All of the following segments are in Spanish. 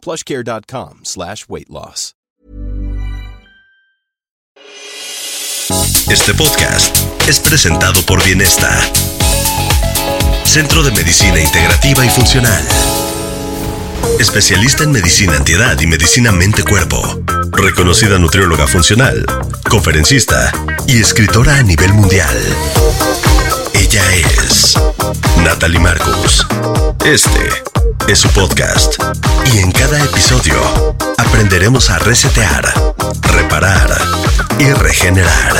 plushcare.com slash weight loss. Este podcast es presentado por Bienesta, Centro de Medicina Integrativa y Funcional. Especialista en medicina antiedad y medicina mente-cuerpo. Reconocida nutrióloga funcional, conferencista y escritora a nivel mundial. Ella es Natalie Marcus. Este es su podcast. Y en cada episodio aprenderemos a resetear, reparar y regenerar.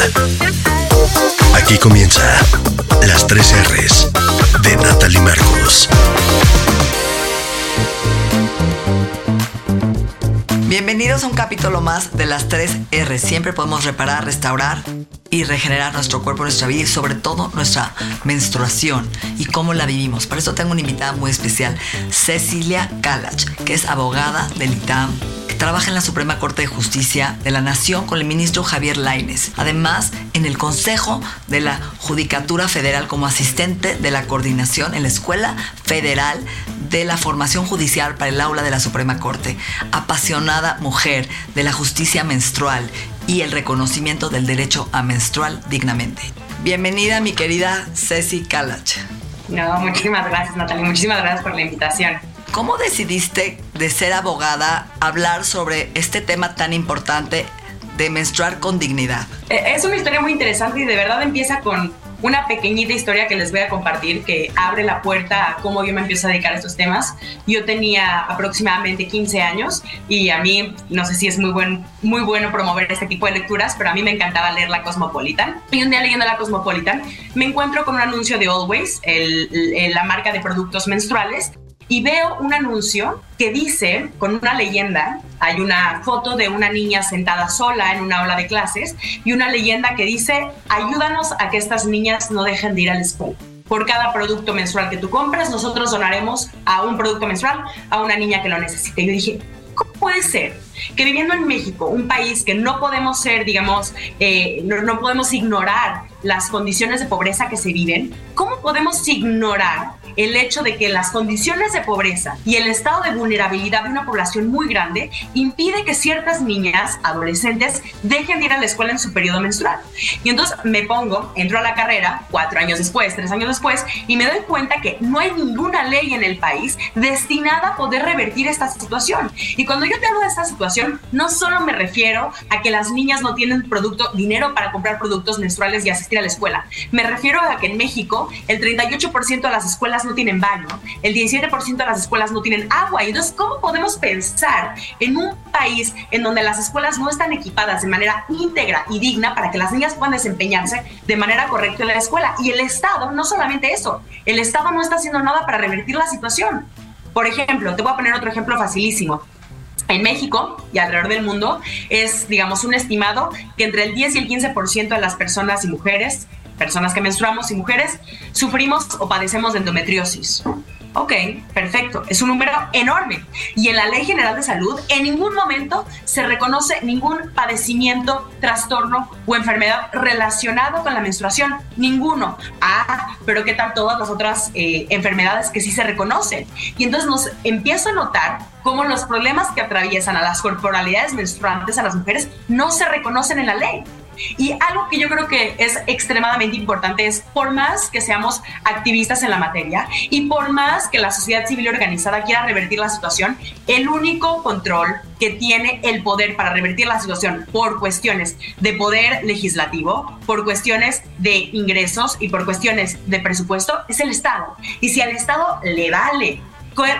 Aquí comienza las tres R's de Natalie Marcus. Bienvenidos a un capítulo más de las tres R. Siempre podemos reparar, restaurar y regenerar nuestro cuerpo, nuestra vida y sobre todo nuestra menstruación y cómo la vivimos. Por eso tengo una invitada muy especial, Cecilia Kalach, que es abogada del ITAM trabaja en la Suprema Corte de Justicia de la Nación con el ministro Javier Laines. Además, en el Consejo de la Judicatura Federal como asistente de la coordinación en la Escuela Federal de la Formación Judicial para el Aula de la Suprema Corte. Apasionada mujer de la justicia menstrual y el reconocimiento del derecho a menstrual dignamente. Bienvenida, mi querida Ceci Kalach. No, muchísimas gracias, Natalie. Muchísimas gracias por la invitación. ¿Cómo decidiste de ser abogada hablar sobre este tema tan importante de menstruar con dignidad? Eh, es una historia muy interesante y de verdad empieza con una pequeñita historia que les voy a compartir que abre la puerta a cómo yo me empiezo a dedicar a estos temas. Yo tenía aproximadamente 15 años y a mí, no sé si es muy, buen, muy bueno promover este tipo de lecturas, pero a mí me encantaba leer la Cosmopolitan. Y un día leyendo la Cosmopolitan me encuentro con un anuncio de Always, la marca de productos menstruales, y veo un anuncio que dice, con una leyenda, hay una foto de una niña sentada sola en una aula de clases y una leyenda que dice, ayúdanos a que estas niñas no dejen de ir al escuela. Por cada producto menstrual que tú compras, nosotros donaremos a un producto menstrual a una niña que lo necesite. Y yo dije, ¿cómo puede ser que viviendo en México, un país que no podemos ser, digamos, eh, no, no podemos ignorar las condiciones de pobreza que se viven, ¿cómo podemos ignorar el hecho de que las condiciones de pobreza y el estado de vulnerabilidad de una población muy grande impide que ciertas niñas, adolescentes, dejen de ir a la escuela en su periodo menstrual. Y entonces me pongo, entro a la carrera cuatro años después, tres años después, y me doy cuenta que no hay ninguna ley en el país destinada a poder revertir esta situación. Y cuando yo te hablo de esta situación, no solo me refiero a que las niñas no tienen producto, dinero para comprar productos menstruales y asistir a la escuela. Me refiero a que en México el 38% de las escuelas no tienen baño, el 17% de las escuelas no tienen agua. Y entonces, ¿cómo podemos pensar en un país en donde las escuelas no están equipadas de manera íntegra y digna para que las niñas puedan desempeñarse de manera correcta en la escuela? Y el Estado, no solamente eso, el Estado no está haciendo nada para revertir la situación. Por ejemplo, te voy a poner otro ejemplo facilísimo. En México y alrededor del mundo es, digamos, un estimado que entre el 10 y el 15% de las personas y mujeres personas que menstruamos y mujeres, sufrimos o padecemos de endometriosis. Ok, perfecto. Es un número enorme. Y en la Ley General de Salud, en ningún momento se reconoce ningún padecimiento, trastorno o enfermedad relacionado con la menstruación. Ninguno. Ah, pero ¿qué tal todas las otras eh, enfermedades que sí se reconocen? Y entonces nos empiezo a notar cómo los problemas que atraviesan a las corporalidades menstruantes, a las mujeres, no se reconocen en la ley. Y algo que yo creo que es extremadamente importante es, por más que seamos activistas en la materia y por más que la sociedad civil organizada quiera revertir la situación, el único control que tiene el poder para revertir la situación por cuestiones de poder legislativo, por cuestiones de ingresos y por cuestiones de presupuesto es el Estado. Y si al Estado le vale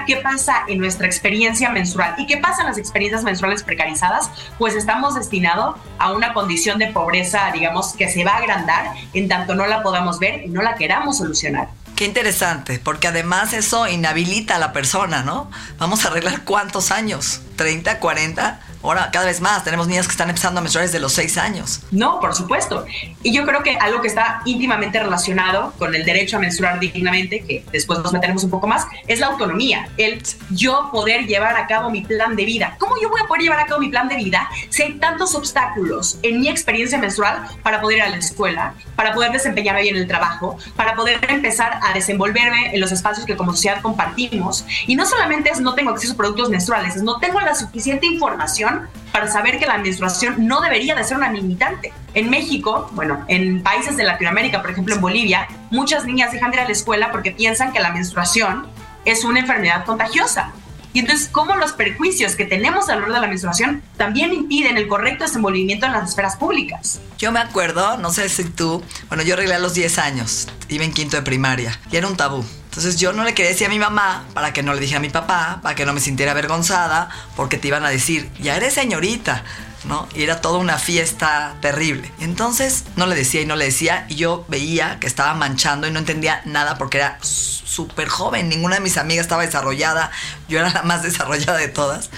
qué pasa en nuestra experiencia menstrual y qué pasa en las experiencias menstruales precarizadas, pues estamos destinados a una condición de pobreza, digamos, que se va a agrandar en tanto no la podamos ver y no la queramos solucionar. Qué interesante, porque además eso inhabilita a la persona, ¿no? Vamos a arreglar cuántos años, 30, 40, Ahora, cada vez más, tenemos niñas que están empezando a menstruar desde los seis años. No, por supuesto. Y yo creo que algo que está íntimamente relacionado con el derecho a menstruar dignamente, que después nos meteremos un poco más, es la autonomía. El yo poder llevar a cabo mi plan de vida. ¿Cómo yo voy a poder llevar a cabo mi plan de vida si hay tantos obstáculos en mi experiencia menstrual para poder ir a la escuela, para poder desempeñarme bien en el trabajo, para poder empezar a desenvolverme en los espacios que como sociedad compartimos? Y no solamente es no tengo acceso a productos menstruales, es no tengo la suficiente información para saber que la menstruación no debería de ser una limitante. En México, bueno, en países de Latinoamérica, por ejemplo en Bolivia, muchas niñas dejan de ir a la escuela porque piensan que la menstruación es una enfermedad contagiosa. Y entonces, ¿cómo los perjuicios que tenemos alrededor de la menstruación también impiden el correcto desenvolvimiento en las esferas públicas? Yo me acuerdo, no sé si tú, bueno, yo arreglé a los 10 años, iba en quinto de primaria y era un tabú. Entonces yo no le quería decir a mi mamá para que no le dijera a mi papá, para que no me sintiera avergonzada, porque te iban a decir, ya eres señorita. ¿no? Y era toda una fiesta terrible. Entonces no le decía y no le decía y yo veía que estaba manchando y no entendía nada porque era súper joven, ninguna de mis amigas estaba desarrollada, yo era la más desarrollada de todas.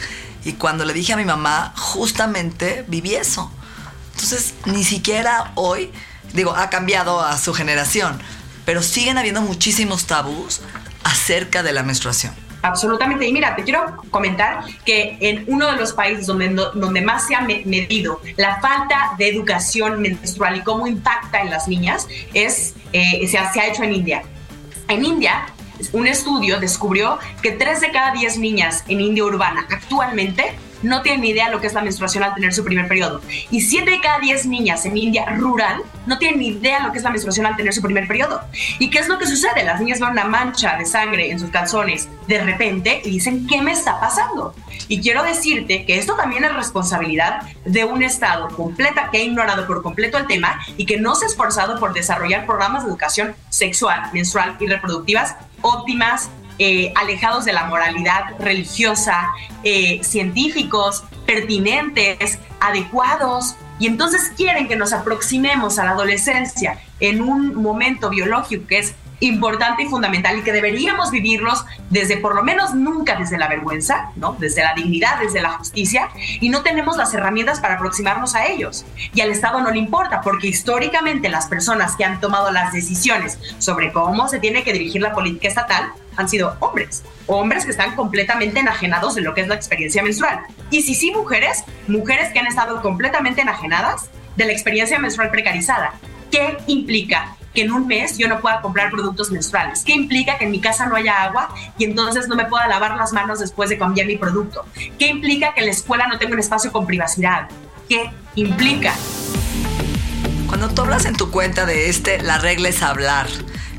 Y cuando le dije a mi mamá, justamente viví eso. Entonces, ni siquiera hoy, digo, ha cambiado a su generación, pero siguen habiendo muchísimos tabús acerca de la menstruación. Absolutamente. Y mira, te quiero comentar que en uno de los países donde, donde más se ha medido la falta de educación menstrual y cómo impacta en las niñas es, eh, se, ha, se ha hecho en India. En India, un estudio descubrió que 3 de cada 10 niñas en India urbana actualmente no tienen ni idea lo que es la menstruación al tener su primer periodo. Y 7 de cada 10 niñas en India rural no tienen ni idea lo que es la menstruación al tener su primer periodo. ¿Y qué es lo que sucede? Las niñas ven una mancha de sangre en sus calzones de repente y dicen, ¿qué me está pasando? Y quiero decirte que esto también es responsabilidad de un Estado completa que ha ignorado por completo el tema y que no se ha esforzado por desarrollar programas de educación sexual, menstrual y reproductivas óptimas, eh, alejados de la moralidad religiosa, eh, científicos, pertinentes, adecuados, y entonces quieren que nos aproximemos a la adolescencia en un momento biológico que es importante y fundamental y que deberíamos vivirlos desde por lo menos nunca desde la vergüenza, ¿no? Desde la dignidad, desde la justicia y no tenemos las herramientas para aproximarnos a ellos. Y al Estado no le importa porque históricamente las personas que han tomado las decisiones sobre cómo se tiene que dirigir la política estatal han sido hombres, hombres que están completamente enajenados de lo que es la experiencia menstrual. Y si sí mujeres, mujeres que han estado completamente enajenadas de la experiencia menstrual precarizada. ¿Qué implica? Que en un mes yo no pueda comprar productos menstruales. ¿Qué implica que en mi casa no haya agua y entonces no me pueda lavar las manos después de cambiar mi producto? ¿Qué implica que en la escuela no tenga un espacio con privacidad? ¿Qué implica? Cuando tú hablas en tu cuenta de este, la regla es hablar.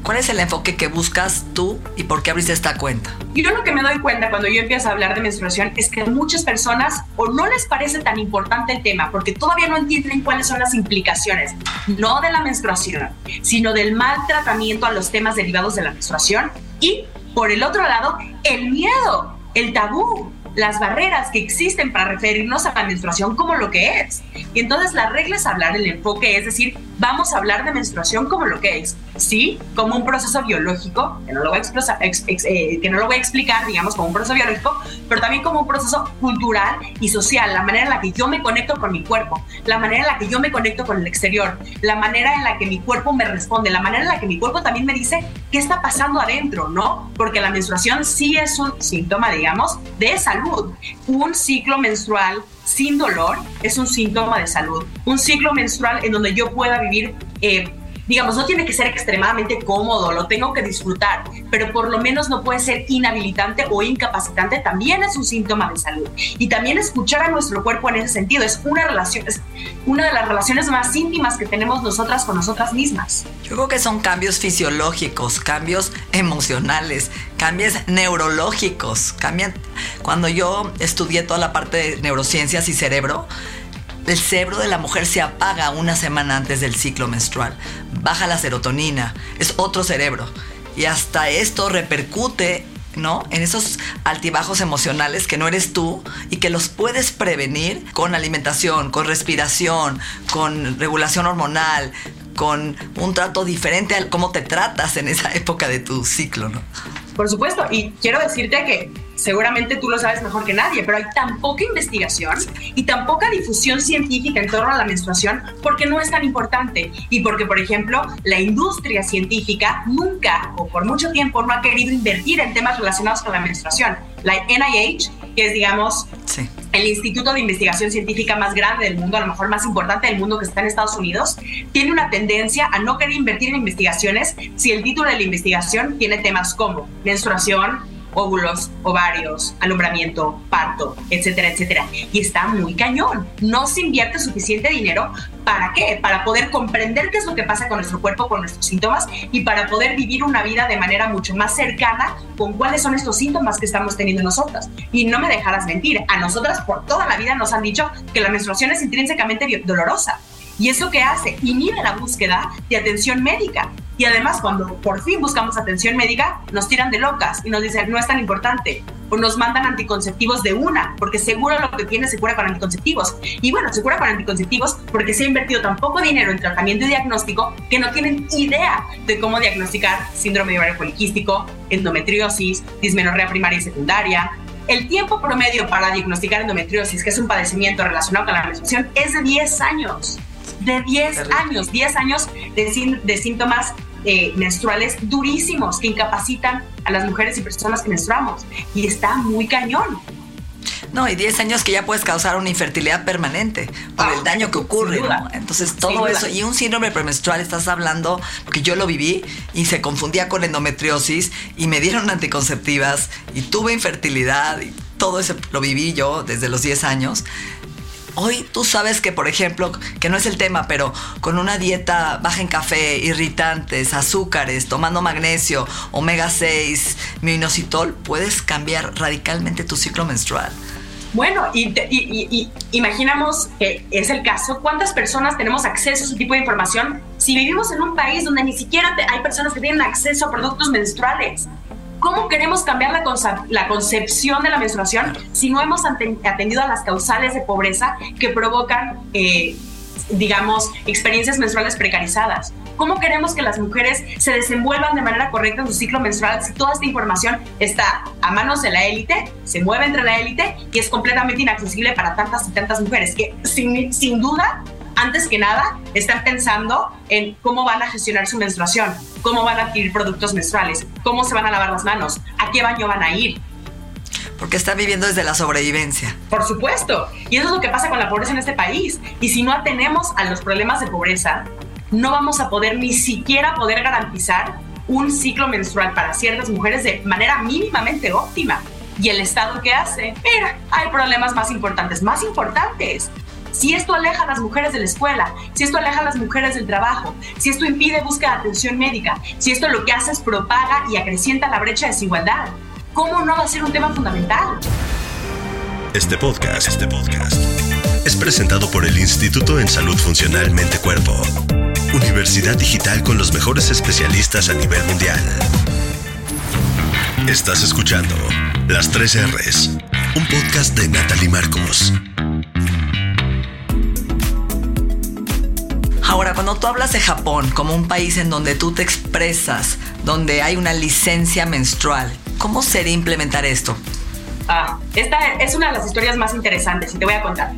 ¿Cuál es el enfoque que buscas tú y por qué abriste esta cuenta? Yo lo que me doy cuenta cuando yo empiezo a hablar de menstruación es que muchas personas o no les parece tan importante el tema porque todavía no entienden cuáles son las implicaciones, no de la menstruación, sino del mal tratamiento a los temas derivados de la menstruación y, por el otro lado, el miedo, el tabú, las barreras que existen para referirnos a la menstruación como lo que es. Y entonces la regla es hablar el enfoque, es decir, vamos a hablar de menstruación como lo que es. Sí, como un proceso biológico, que no lo voy a, eh, que no lo voy a explicar, digamos, como un proceso biológico, pero también como un proceso cultural y social, la manera en la que yo me conecto con mi cuerpo, la manera en la que yo me conecto con el exterior, la manera en la que mi cuerpo me responde, la manera en la que mi cuerpo también me dice qué está pasando adentro, ¿no? Porque la menstruación sí es un síntoma, digamos, de salud un ciclo menstrual sin dolor es un síntoma de salud. Un ciclo menstrual en donde yo pueda vivir eh, digamos, no tiene que ser extremadamente cómodo, lo tengo que disfrutar, pero por lo menos no puede ser inhabilitante o incapacitante, también es un síntoma de salud. Y también escuchar a nuestro cuerpo en ese sentido es una relación, es una de las relaciones más íntimas que tenemos nosotras con nosotras mismas. Yo creo que son cambios fisiológicos, cambios emocionales, cambios neurológicos, cambian. Cuando yo estudié toda la parte de neurociencias y cerebro, el cerebro de la mujer se apaga una semana antes del ciclo menstrual. Baja la serotonina, es otro cerebro. Y hasta esto repercute ¿no? En esos altibajos emocionales que no eres tú y que los puedes prevenir con alimentación, con respiración, con regulación hormonal, con un trato diferente al cómo te tratas en esa época de tu ciclo, ¿no? Por supuesto, y quiero decirte que seguramente tú lo sabes mejor que nadie, pero hay tan poca investigación y tan poca difusión científica en torno a la menstruación porque no es tan importante y porque, por ejemplo, la industria científica nunca o por mucho tiempo no ha querido invertir en temas relacionados con la menstruación. La NIH, que es, digamos, el instituto de investigación científica más grande del mundo, a lo mejor más importante del mundo que está en Estados Unidos, tiene una tendencia a no querer invertir en investigaciones si el título de la investigación tiene temas como menstruación, óvulos, ovarios, alumbramiento, parto, etcétera, etcétera. Y está muy cañón. No se invierte suficiente dinero. ¿Para qué? Para poder comprender qué es lo que pasa con nuestro cuerpo, con nuestros síntomas y para poder vivir una vida de manera mucho más cercana con cuáles son estos síntomas que estamos teniendo nosotras. Y no me dejarás mentir, a nosotras por toda la vida nos han dicho que la menstruación es intrínsecamente dolorosa. ¿Y eso qué hace? Inhibe la búsqueda de atención médica. Y además, cuando por fin buscamos atención médica, nos tiran de locas y nos dicen, no es tan importante. O nos mandan anticonceptivos de una, porque seguro lo que tiene se cura con anticonceptivos. Y bueno, se cura con anticonceptivos porque se ha invertido tan poco dinero en tratamiento y diagnóstico que no tienen idea de cómo diagnosticar síndrome de ovario poliquístico, endometriosis, dismenorrea primaria y secundaria, el tiempo promedio para diagnosticar endometriosis, que es un padecimiento relacionado con la menstruación, es de 10 años de 10 años, 10 años de, de síntomas eh, menstruales durísimos que incapacitan a las mujeres y personas que menstruamos. Y está muy cañón. No, y 10 años que ya puedes causar una infertilidad permanente por el ah, daño que ocurre, ¿no? Entonces, todo eso. Y un síndrome premenstrual, estás hablando, que yo lo viví y se confundía con endometriosis y me dieron anticonceptivas y tuve infertilidad y todo eso lo viví yo desde los 10 años. Hoy tú sabes que, por ejemplo, que no es el tema, pero con una dieta baja en café, irritantes, azúcares, tomando magnesio, omega 6, minoxidil, puedes cambiar radicalmente tu ciclo menstrual. Bueno, y, imaginamos que es el caso. ¿Cuántas personas tenemos acceso a ese tipo de información si vivimos en un país donde ni siquiera hay personas que tienen acceso a productos menstruales? ¿Cómo queremos cambiar la, la concepción de la menstruación si no hemos atendido a las causales de pobreza que provocan, eh, digamos, experiencias menstruales precarizadas? ¿Cómo queremos que las mujeres se desenvuelvan de manera correcta en su ciclo menstrual si toda esta información está a manos de la élite, se mueve entre la élite y es completamente inaccesible para tantas y tantas mujeres que sin, sin duda antes que nada, están pensando en cómo van a gestionar su menstruación, cómo van a adquirir productos menstruales, cómo se van a lavar las manos, a qué baño van a ir. Porque están viviendo desde la sobrevivencia. Por supuesto. Y eso es lo que pasa con la pobreza en este país. Y si no atenemos a los problemas de pobreza, no vamos a poder ni siquiera poder garantizar un ciclo menstrual para ciertas mujeres de manera mínimamente óptima. ¿Y el Estado qué hace? Mira, hay problemas más importantes, más importantes. Si esto aleja a las mujeres de la escuela, si esto aleja a las mujeres del trabajo, si esto impide búsqueda de atención médica, si esto lo que hace es propaga y acrecienta la brecha de desigualdad, ¿cómo no va a ser un tema fundamental? Este podcast, este podcast es presentado por el Instituto en Salud Funcional Mente Cuerpo, Universidad Digital con los mejores especialistas a nivel mundial. Estás escuchando Las 3 R's, un podcast de Natalie Marcos. Cuando tú hablas de Japón como un país en donde tú te expresas, donde hay una licencia menstrual, ¿cómo sería implementar esto? Ah, esta es una de las historias más interesantes y te voy a contar.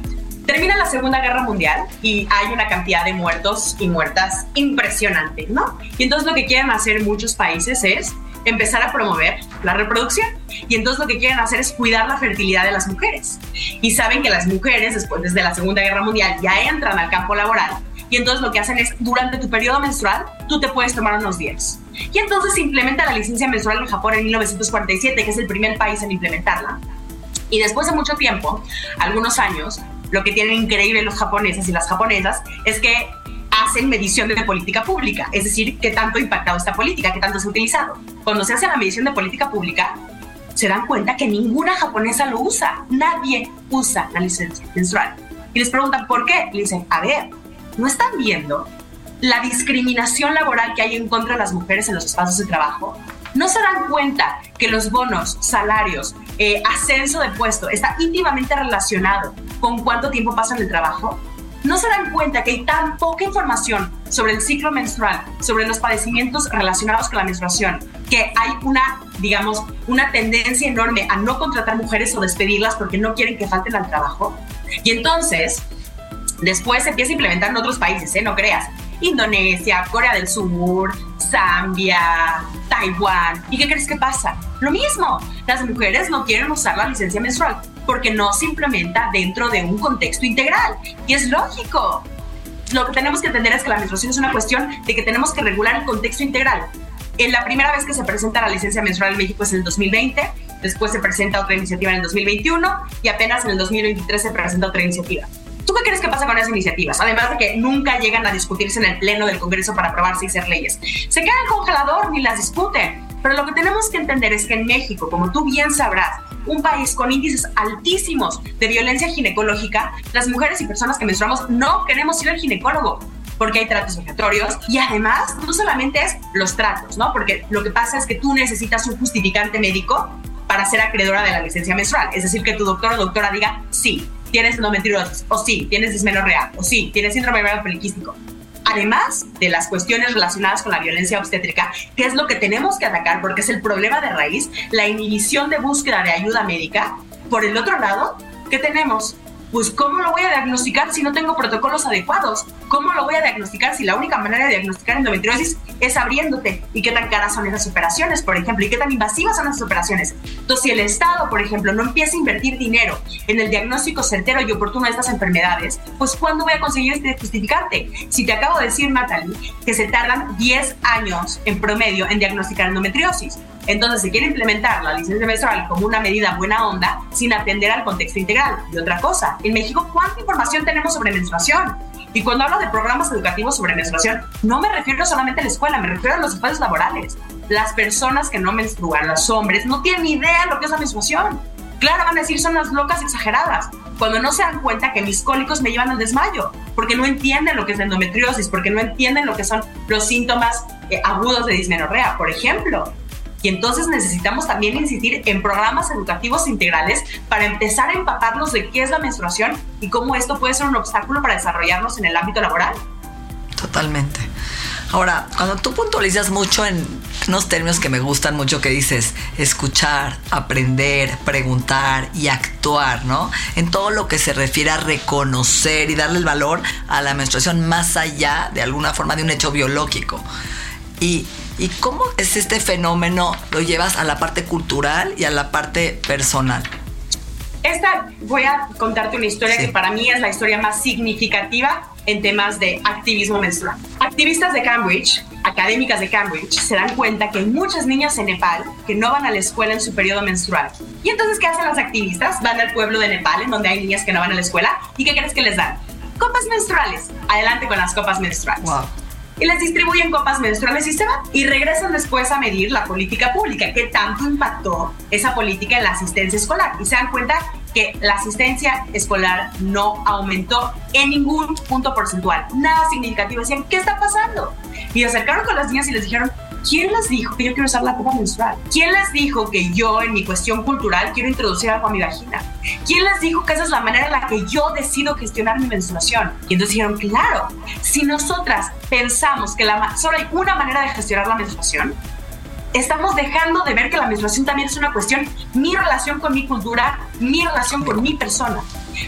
Termina la Segunda Guerra Mundial y hay una cantidad de muertos y muertas impresionante, ¿no? Y entonces lo que quieren hacer muchos países es empezar a promover la reproducción. Y entonces lo que quieren hacer es cuidar la fertilidad de las mujeres. Y saben que las mujeres, después de la Segunda Guerra Mundial, ya entran al campo laboral y entonces lo que hacen es, durante tu periodo menstrual, tú te puedes tomar unos días. Y entonces se implementa la licencia menstrual en Japón en 1947, que es el primer país en implementarla. Y después de mucho tiempo, algunos años, lo que tienen increíble los japoneses y las japonesas es que hacen medición de política pública, es decir, qué tanto ha impactado esta política, qué tanto se ha utilizado. Cuando se hace la medición de política pública, se dan cuenta que ninguna japonesa lo usa, nadie usa la licencia menstrual. Y les preguntan por qué, le dicen, a ver, ¿no están viendo la discriminación laboral que hay en contra de las mujeres en los espacios de trabajo? ¿No se dan cuenta que los bonos, salarios, eh, ascenso de puesto está íntimamente relacionado con cuánto tiempo pasan el trabajo? no se dan cuenta que hay tan poca información sobre el ciclo menstrual, sobre los padecimientos relacionados con la menstruación, que hay una, digamos, una tendencia enorme a no contratar mujeres o despedirlas porque no quieren que falten al trabajo. Y entonces, después se empieza a implementar en otros países, ¿eh? No creas. Indonesia, Corea del Sur, Zambia, Taiwán. ¿Y qué crees que pasa? Lo mismo, las mujeres no quieren usar la licencia menstrual porque no se implementa dentro de un contexto integral. Y es lógico. Lo que tenemos que entender es que la menstruación es una cuestión de que tenemos que regular el contexto integral. En la primera vez que se presenta la licencia menstrual en México es en el 2020, después se presenta otra iniciativa en el 2021 y apenas en el 2023 se presenta otra iniciativa. ¿Tú qué crees que pasa con esas iniciativas? Además de que nunca llegan a discutirse en el Pleno del Congreso para aprobarse y ser leyes. Se quedan en congelador ni las discuten. Pero lo que tenemos que entender es que en México, como tú bien sabrás, un país con índices altísimos de violencia ginecológica, las mujeres y personas que menstruamos no queremos ir al ginecólogo porque hay tratos obligatorios y además no solamente es los tratos, ¿no? Porque lo que pasa es que tú necesitas un justificante médico para ser acreedora de la licencia menstrual, es decir, que tu doctor o doctora diga, sí, tienes endometriosis, o sí, tienes dismenorrea, o sí, tienes síndrome ovario poliquístico. Además de las cuestiones relacionadas con la violencia obstétrica, que es lo que tenemos que atacar porque es el problema de raíz, la inhibición de búsqueda de ayuda médica. Por el otro lado, ¿qué tenemos? Pues ¿cómo lo voy a diagnosticar si no tengo protocolos adecuados? ¿Cómo lo voy a diagnosticar si la única manera de diagnosticar endometriosis es abriéndote? ¿Y qué tan caras son esas operaciones, por ejemplo? ¿Y qué tan invasivas son esas operaciones? Entonces, si el Estado, por ejemplo, no empieza a invertir dinero en el diagnóstico certero y oportuno de estas enfermedades, pues ¿cuándo voy a conseguir este justificarte? Si te acabo de decir, Natalie, que se tardan 10 años en promedio en diagnosticar endometriosis. Entonces se quiere implementar la licencia menstrual como una medida buena onda sin atender al contexto integral. Y otra cosa, en México, ¿cuánta información tenemos sobre menstruación? Y cuando hablo de programas educativos sobre menstruación, no me refiero solamente a la escuela, me refiero a los espacios laborales. Las personas que no menstruan, los hombres, no tienen idea de lo que es la menstruación. Claro, van a decir, son las locas exageradas, cuando no se dan cuenta que mis cólicos me llevan al desmayo, porque no entienden lo que es endometriosis, porque no entienden lo que son los síntomas eh, agudos de dismenorrea, por ejemplo. Y entonces necesitamos también insistir en programas educativos integrales para empezar a empaparnos de qué es la menstruación y cómo esto puede ser un obstáculo para desarrollarnos en el ámbito laboral. Totalmente. Ahora, cuando tú puntualizas mucho en unos términos que me gustan mucho, que dices escuchar, aprender, preguntar y actuar, ¿no? En todo lo que se refiere a reconocer y darle el valor a la menstruación más allá de alguna forma de un hecho biológico. Y ¿Y cómo es este fenómeno? Lo llevas a la parte cultural y a la parte personal. Esta voy a contarte una historia que para mí es la historia más significativa en temas de activismo menstrual. Activistas de Cambridge, académicas de Cambridge, se dan cuenta que hay muchas niñas en Nepal que no van a la escuela en su periodo menstrual. Y entonces, ¿qué hacen las activistas? Van al pueblo de Nepal, en donde hay niñas que no van a la escuela, ¿y qué crees que les dan? Copas menstruales. Adelante con las copas menstruales. Wow y les distribuyen copas menstruales y se van. Y regresan después a medir la política pública, qué tanto impactó esa política en la asistencia escolar. Y se dan cuenta que la asistencia escolar no aumentó en ningún punto porcentual, nada significativo. Decían, ¿qué está pasando? Y acercaron con las niñas y les dijeron, ¿Quién les dijo que yo quiero usar la copa menstrual? ¿Quién les dijo que yo en mi cuestión cultural quiero introducir algo a mi vagina? ¿Quién les dijo que esa es la manera en la que yo decido gestionar mi menstruación? Y entonces dijeron, claro, si nosotras pensamos que la, solo hay una manera de gestionar la menstruación, estamos dejando de ver que la menstruación también es una cuestión, mi relación con mi cultura, mi relación con mi persona.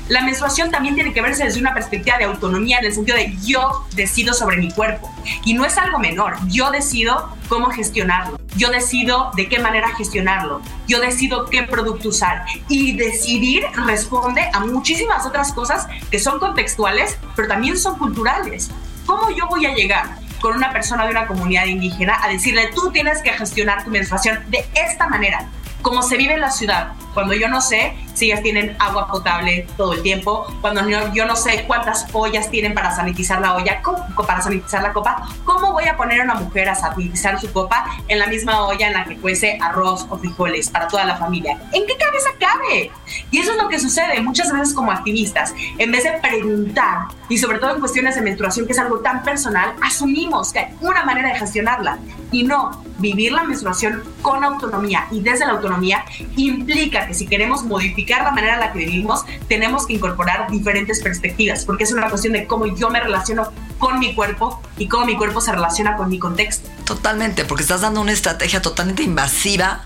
La menstruación también tiene que verse desde una perspectiva de autonomía, en el sentido de yo decido sobre mi cuerpo. Y no es algo menor, yo decido cómo gestionarlo, yo decido de qué manera gestionarlo, yo decido qué producto usar. Y decidir responde a muchísimas otras cosas que son contextuales, pero también son culturales. ¿Cómo yo voy a llegar con una persona de una comunidad indígena a decirle, tú tienes que gestionar tu menstruación de esta manera? Como se vive en la ciudad, cuando yo no sé ellas tienen agua potable todo el tiempo, cuando yo, no sé cuántas ollas tienen para sanitizar la olla, para sanitizar la copa, ¿cómo voy a poner a una mujer a sanitizar su copa en la misma olla en la que cuece arroz o frijoles para toda la familia? ¿En qué cabeza cabe? Y eso es lo que sucede muchas veces como activistas. En vez de preguntar, y sobre todo en cuestiones de menstruación, que es algo tan personal, asumimos que hay una manera de gestionarla. Y no, vivir la menstruación con autonomía y desde la autonomía implica que si queremos modificar modificar la manera en la que vivimos, tenemos que incorporar diferentes perspectivas, porque es una cuestión de cómo yo me relaciono con mi cuerpo y cómo mi cuerpo se relaciona con mi contexto. Totalmente, porque estás dando una estrategia totalmente invasiva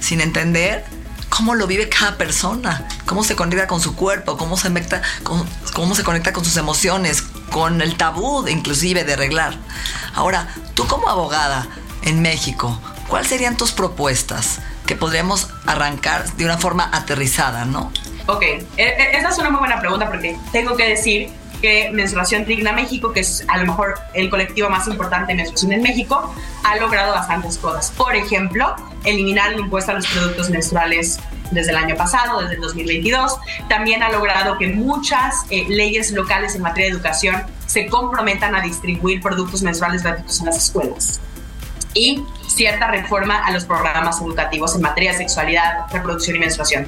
sin entender cómo lo vive cada persona, cómo se conecta con su cuerpo, cómo se conecta con, cómo se conecta con sus emociones, con el tabú inclusive de arreglar. Ahora, tú como abogada en México, ¿cuáles serían tus propuestas que podríamos arrancar de una forma aterrizada, no? Ok, e, e, esa es una muy buena pregunta porque tengo que decir que Menstruación Digna México, que es a lo mejor el colectivo más importante de menstruación en México, ha logrado bastantes cosas. Por ejemplo, eliminar el impuesto a los productos menstruales desde el año pasado, desde el 2022. También ha logrado que muchas eh, leyes locales en materia de educación se comprometan a distribuir productos menstruales gratuitos en las escuelas. Y cierta reforma a los programas educativos en materia de sexualidad, reproducción y menstruación.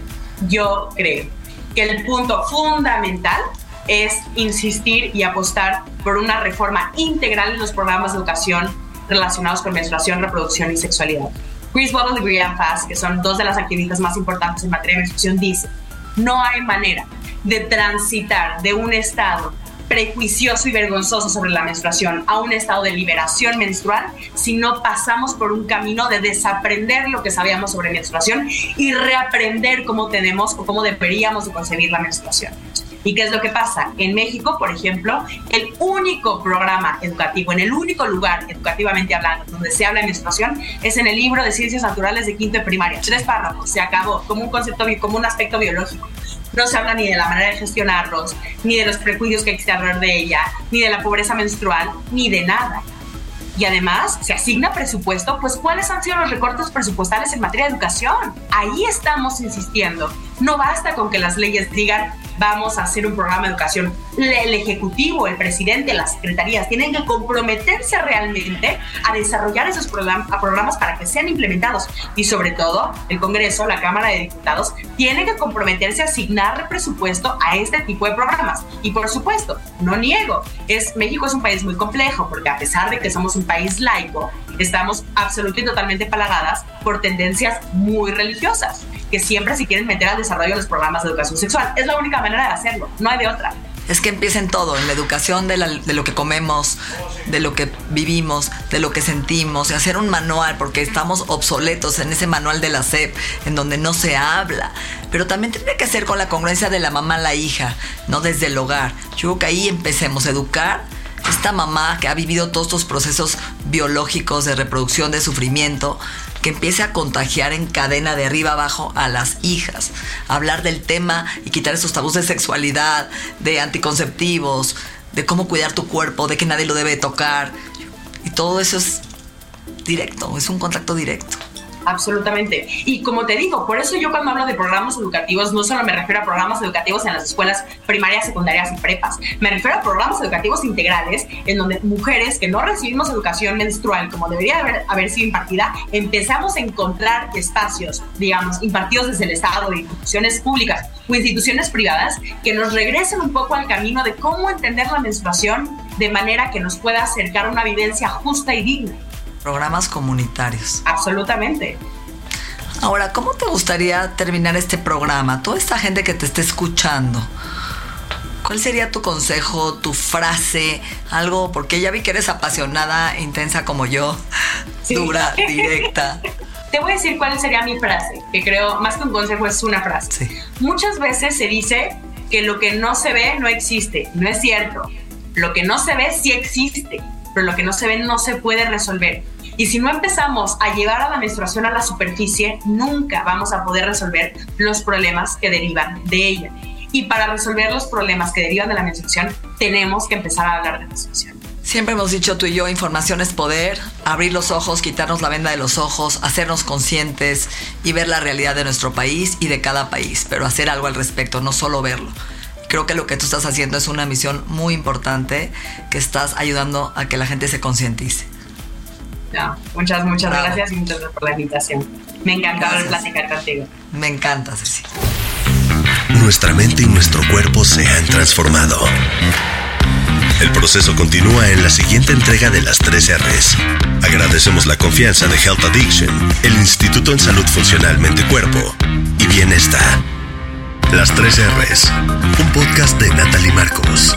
Yo creo que el punto fundamental es insistir y apostar por una reforma integral en los programas de educación relacionados con menstruación, reproducción y sexualidad. Chris Bottle y Brian Fass, que son dos de las activistas más importantes en materia de menstruación, dicen, no hay manera de transitar de un estado prejuicioso y vergonzoso sobre la menstruación a un estado de liberación menstrual si no pasamos por un camino de desaprender lo que sabíamos sobre menstruación y reaprender cómo tenemos o cómo deberíamos de concebir la menstruación. ¿Y qué es lo que pasa? En México, por ejemplo, el único programa educativo, en el único lugar educativamente hablando donde se habla de menstruación es en el libro de Ciencias Naturales de quinto de primaria. Tres párrafos, se acabó, como un concepto, como un aspecto biológico. No se habla ni de la manera de gestionarlos, ni de los prejuicios que existen alrededor de ella, ni de la pobreza menstrual, ni de nada. Y además, se asigna presupuesto, pues ¿cuáles han sido los recortes presupuestales en materia de educación? Ahí estamos insistiendo. No basta con que las leyes digan vamos a hacer un programa de educación. El Ejecutivo, el presidente, las secretarías tienen que comprometerse realmente a desarrollar esos programas para que sean implementados. Y sobre todo, el Congreso, la Cámara de Diputados, tiene que comprometerse a asignar presupuesto a este tipo de programas. Y por supuesto, no niego, es, México es un país muy complejo porque a pesar de que somos un país laico, estamos absolutamente y totalmente palagadas por tendencias muy religiosas que siempre se quieren meter al desarrollo de los programas de educación sexual. Es la única manera de hacerlo, no hay de otra. Es que empieza en todo, en la educación de, lo que comemos, de lo que vivimos, de lo que sentimos, y hacer un manual, porque estamos obsoletos en ese manual de la SEP, en donde no se habla. Pero también tiene que ser con la congruencia de la mamá a la hija, no desde el hogar. Yo creo que ahí empecemos a educar esta mamá que ha vivido todos estos procesos biológicos de reproducción, de sufrimiento, que empiece a contagiar en cadena de arriba abajo a las hijas. Hablar del tema y quitar esos tabús de sexualidad, de anticonceptivos, de cómo cuidar tu cuerpo, de que nadie lo debe tocar. Y todo eso es directo, es un contacto directo. Absolutamente. Y como te digo, por eso yo cuando hablo de programas educativos no solo me refiero a programas educativos en las escuelas primarias, secundarias y prepas, me refiero a programas educativos integrales en donde mujeres que no recibimos educación menstrual como debería haber, haber sido impartida, empezamos a encontrar espacios, digamos, impartidos desde el Estado, de instituciones públicas o instituciones privadas que nos regresen un poco al camino de cómo entender la menstruación de manera que nos pueda acercar a una vivencia justa y digna programas comunitarios. Absolutamente. Ahora, ¿cómo te gustaría terminar este programa? Toda esta gente que te esté escuchando. ¿Cuál sería tu consejo, tu frase, algo? Porque ya vi que eres apasionada, intensa como yo, dura, directa. Te voy a decir cuál sería mi frase, que creo más que un consejo es una frase. Muchas veces se dice que lo que no se ve no existe. No es cierto. Lo que no se ve sí existe, pero lo que no se ve no se puede resolver. Y si no empezamos a llevar a la menstruación a la superficie, nunca vamos a poder resolver los problemas que derivan de ella. Y para resolver los problemas que derivan de la menstruación, tenemos que empezar a hablar de menstruación. Siempre hemos dicho tú y yo, información es poder, abrir los ojos, quitarnos la venda de los ojos, hacernos conscientes y ver la realidad de nuestro país y de cada país, pero hacer algo al respecto, no solo verlo. Creo que lo que tú estás haciendo es una misión muy importante, que estás ayudando a que la gente se concientice muchas, muchas gracias y muchas gracias por la invitación. Me encanta platicar contigo. Me encanta, Ceci. Nuestra mente y nuestro cuerpo se han transformado. El proceso continúa en la siguiente entrega de las 3 R's. Agradecemos la confianza de Health Addiction, el Instituto en Salud Funcional Mente Cuerpo y Bienestar. Las tres R's, un podcast de Natalie Marcos.